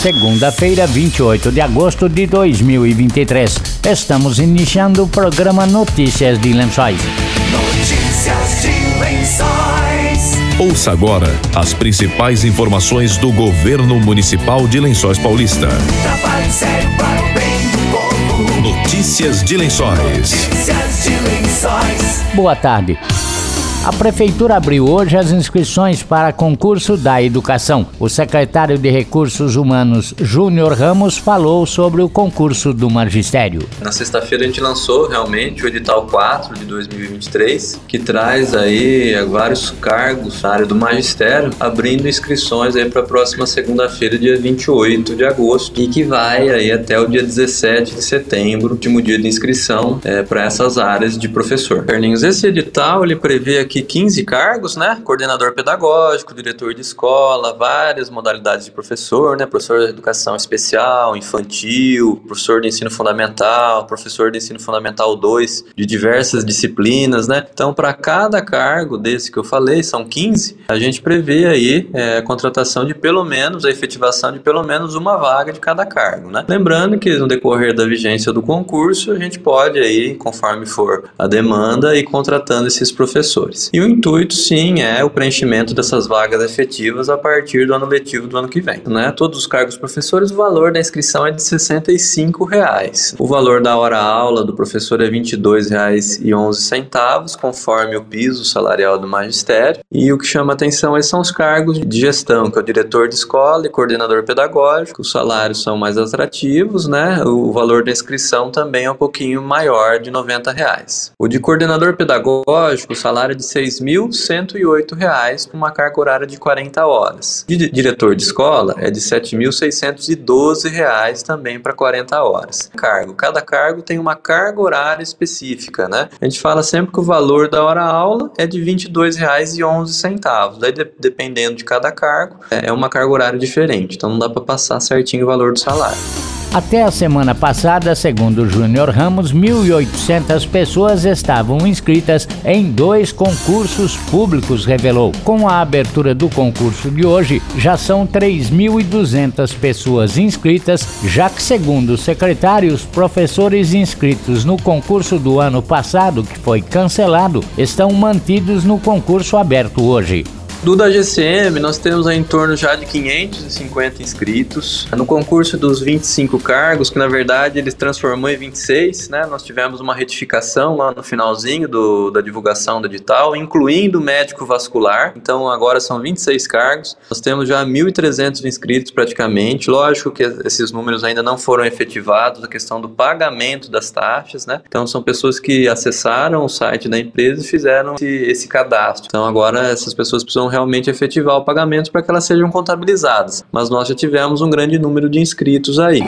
segunda-feira, 28 de agosto de 2023. Estamos iniciando o programa Notícias de Lençóis. Notícias de Lençóis. Ouça agora as principais informações do governo municipal de Lençóis Paulista. Trabalho sério para o bem do povo. Notícias de Lençóis. Notícias de Lençóis. Boa tarde. A Prefeitura abriu hoje as inscrições para concurso da educação. O secretário de Recursos Humanos, Júnior Ramos, falou sobre o concurso do magistério. Na sexta-feira a gente lançou realmente o edital 4 de 2023, que traz aí vários cargos na área do magistério, abrindo inscrições aí para a próxima segunda-feira, dia 28 de agosto, e que vai aí até o dia 17 de setembro, último dia de inscrição é, para essas áreas de professor. Carlinhos, esse edital ele prevê aqui 15 cargos, né? Coordenador pedagógico, diretor de escola, várias modalidades de professor, né? Professor de educação especial, infantil, professor de ensino fundamental, professor de ensino fundamental 2, de diversas disciplinas, né? Então, para cada cargo desse que eu falei, são 15, a gente prevê aí é, a contratação de pelo menos, a efetivação de pelo menos uma vaga de cada cargo, né? Lembrando que no decorrer da vigência do concurso, a gente pode aí, conforme for a demanda, ir contratando esses professores. E o intuito, sim, é o preenchimento dessas vagas efetivas a partir do ano letivo do ano que vem. Né? Todos os cargos professores, o valor da inscrição é de 65 reais. O valor da hora-aula do professor é R$ 22,11, conforme o piso salarial do magistério. E o que chama atenção aí são os cargos de gestão, que é o diretor de escola e coordenador pedagógico. Os salários são mais atrativos, né? O valor da inscrição também é um pouquinho maior, de 90 reais. O de coordenador pedagógico, o salário é de R$ 6.108 com uma carga horária de 40 horas. De diretor de escola é de R$ 7.612 também para 40 horas. Cargo. Cada cargo tem uma carga horária específica, né? A gente fala sempre que o valor da hora-aula é de R$ 22,11. Daí, de, dependendo de cada cargo, é uma carga horária diferente. Então não dá para passar certinho o valor do salário. Até a semana passada, segundo Júnior Ramos, 1.800 pessoas estavam inscritas em dois concursos públicos, revelou. Com a abertura do concurso de hoje, já são 3.200 pessoas inscritas, já que, segundo o secretário, os professores inscritos no concurso do ano passado, que foi cancelado, estão mantidos no concurso aberto hoje. Do da GCM, nós temos em torno já de 550 inscritos. No concurso dos 25 cargos, que na verdade eles transformou em 26, né? Nós tivemos uma retificação lá no finalzinho do, da divulgação do edital, incluindo médico vascular. Então agora são 26 cargos. Nós temos já 1.300 inscritos praticamente. Lógico que esses números ainda não foram efetivados, a questão do pagamento das taxas, né? Então são pessoas que acessaram o site da empresa e fizeram esse, esse cadastro. Então agora essas pessoas precisam realmente efetivar o pagamento para que elas sejam contabilizadas. Mas nós já tivemos um grande número de inscritos aí.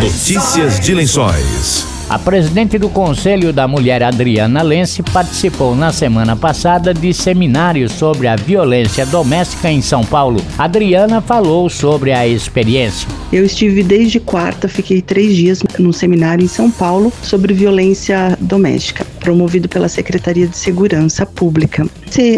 Notícias de Lençóis. A presidente do Conselho da Mulher, Adriana Lense, participou na semana passada de seminários sobre a violência doméstica em São Paulo. Adriana falou sobre a experiência. Eu estive desde quarta, fiquei três dias num seminário em São Paulo sobre violência doméstica, promovido pela Secretaria de Segurança Pública.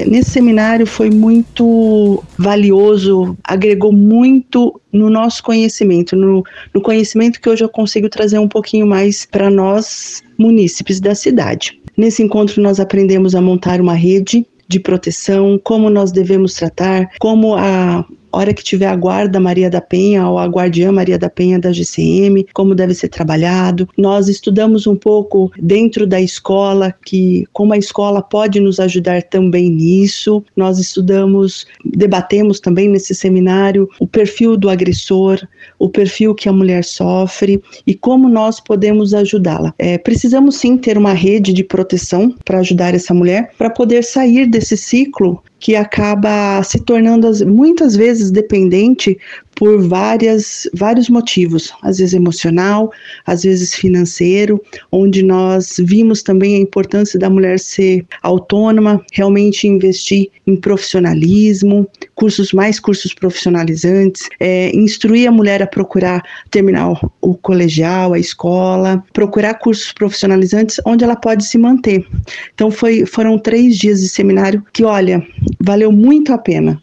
Nesse seminário foi muito valioso, agregou muito no nosso conhecimento, no, no conhecimento que hoje eu consigo trazer um pouquinho mais para nós, munícipes da cidade. Nesse encontro, nós aprendemos a montar uma rede de proteção, como nós devemos tratar, como a hora que tiver a guarda Maria da Penha ou a guardiã Maria da Penha da GCM, como deve ser trabalhado. Nós estudamos um pouco dentro da escola que como a escola pode nos ajudar também nisso. Nós estudamos, debatemos também nesse seminário o perfil do agressor, o perfil que a mulher sofre e como nós podemos ajudá-la. É, precisamos sim ter uma rede de proteção para ajudar essa mulher para poder sair desse ciclo que acaba se tornando muitas vezes dependente por várias, vários motivos, às vezes emocional, às vezes financeiro, onde nós vimos também a importância da mulher ser autônoma, realmente investir em profissionalismo, cursos mais cursos profissionalizantes, é, instruir a mulher a procurar terminar o colegial, a escola, procurar cursos profissionalizantes onde ela pode se manter. Então foi, foram três dias de seminário que, olha, valeu muito a pena.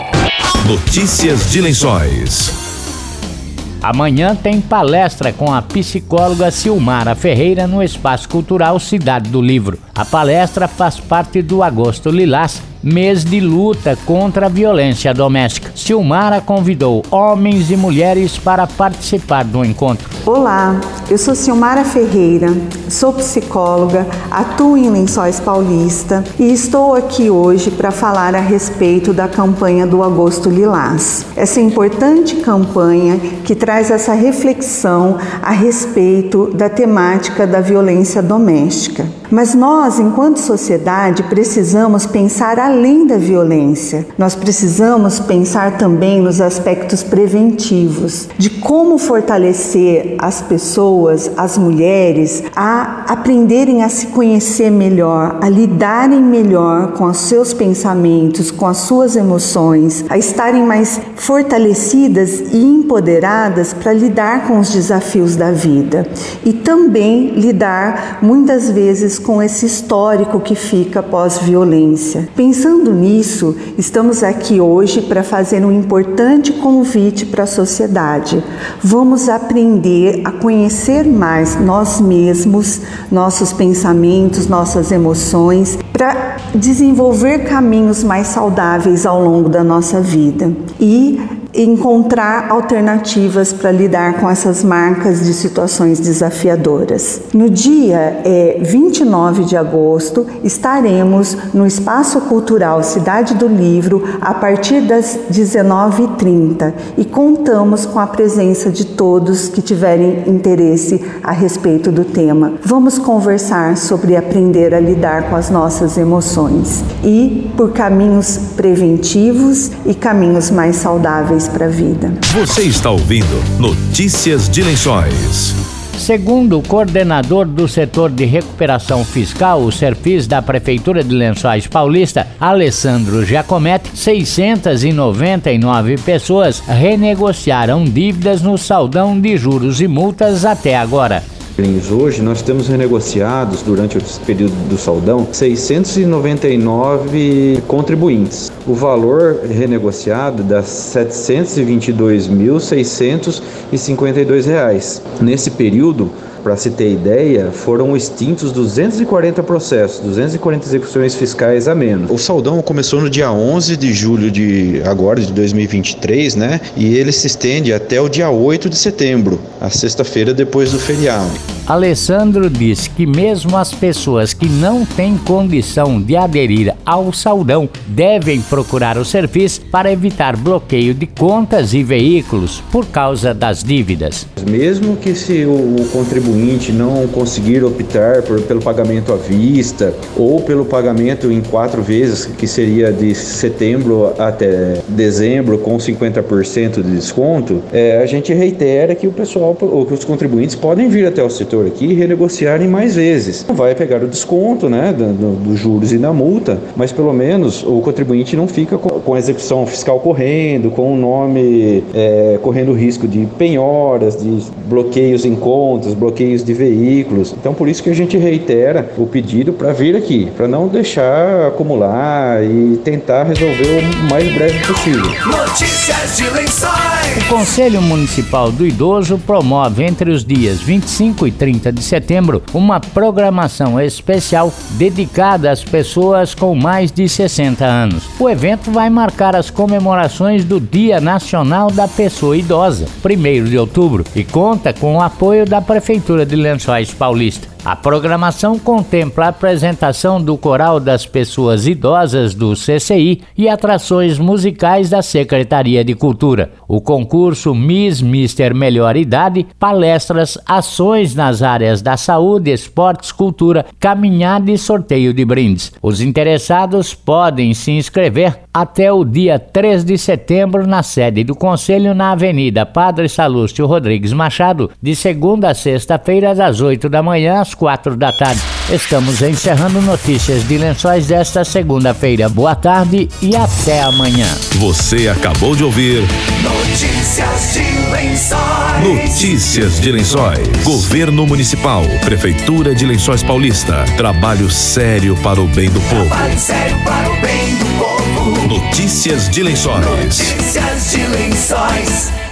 Notícias de Lençóis. Amanhã tem palestra com a psicóloga Silmara Ferreira no Espaço Cultural Cidade do Livro. A palestra faz parte do Agosto Lilás, mês de luta contra a violência doméstica. Silmara convidou homens e mulheres para participar do encontro. Olá, eu sou Silmara Ferreira, sou psicóloga, atuo em Lençóis Paulista e estou aqui hoje para falar a respeito da campanha do Agosto Lilás. Essa importante campanha que traz essa reflexão a respeito da temática da violência doméstica. Mas nós, enquanto sociedade, precisamos pensar além da violência. Nós precisamos pensar também nos aspectos preventivos, de como fortalecer as pessoas, as mulheres, a aprenderem a se conhecer melhor, a lidarem melhor com os seus pensamentos, com as suas emoções, a estarem mais fortalecidas e empoderadas para lidar com os desafios da vida e também lidar muitas vezes com esse histórico que fica pós-violência. Pensando nisso, estamos aqui hoje para fazer um importante convite para a sociedade. Vamos aprender a conhecer mais nós mesmos, nossos pensamentos, nossas emoções, para desenvolver caminhos mais saudáveis ao longo da nossa vida. E encontrar alternativas para lidar com essas marcas de situações desafiadoras. No dia é, 29 de agosto, estaremos no Espaço Cultural Cidade do Livro a partir das 19h30 e contamos com a presença de todos que tiverem interesse a respeito do tema. Vamos conversar sobre aprender a lidar com as nossas emoções e por caminhos preventivos e caminhos mais saudáveis para a vida. Você está ouvindo Notícias de Lençóis. Segundo o coordenador do setor de recuperação fiscal, o Serfis da Prefeitura de Lençóis Paulista, Alessandro Giacometti, 699 pessoas renegociaram dívidas no saldão de juros e multas até agora. Hoje nós temos renegociados durante o período do saldão 699 contribuintes. O valor renegociado dá 722.652 reais. Nesse período, para se ter ideia, foram extintos 240 processos, 240 execuções fiscais a menos. O saldão começou no dia 11 de julho de agora de 2023, né? E ele se estende até o dia 8 de setembro, a sexta-feira depois do feriado. Alessandro diz que mesmo as pessoas que não têm condição de aderir ao saldão devem procurar o serviço para evitar bloqueio de contas e veículos por causa das dívidas. Mesmo que se o, o contribuinte não conseguir optar por, pelo pagamento à vista ou pelo pagamento em quatro vezes, que seria de setembro até dezembro com 50% de desconto, é, a gente reitera que o pessoal, ou que os contribuintes podem vir até o setor aqui e renegociarem mais vezes. Não vai pegar o desconto né, dos do juros e da multa, mas pelo menos o contribuinte não fica com, com a execução fiscal correndo, com o nome é, correndo risco de penhoras, de bloqueios em contas, bloqueios de veículos. Então por isso que a gente reitera o pedido para vir aqui, para não deixar acumular e tentar resolver o mais breve possível. Notícias de Lençóis. O Conselho Municipal do Idoso promove entre os dias 25 e 30 de setembro uma programação especial dedicada às pessoas com mais de 60 anos. O evento vai marcar as comemorações do Dia Nacional da Pessoa Idosa, 1 de outubro, e conta com o apoio da Prefeitura de Lençóis Paulista. A programação contempla a apresentação do Coral das Pessoas Idosas do CCI e atrações musicais da Secretaria de Cultura. O concurso Miss Mister Melhor Idade, palestras, ações nas áreas da saúde, esportes, cultura, caminhada e sorteio de brindes. Os interessados podem se inscrever até o dia 3 de setembro na sede do Conselho na Avenida Padre Salúcio Rodrigues Machado, de segunda a sexta-feira, das 8 da manhã às quatro da tarde. Estamos encerrando notícias de lençóis desta segunda-feira. Boa tarde e até amanhã. Você acabou de ouvir Notícias de Lençóis. Notícias de Lençóis. Governo Municipal, Prefeitura de Lençóis Paulista. Trabalho sério para o bem do povo. Trabalho sério para o bem do povo. Notícias de Lençóis. Notícias de Lençóis.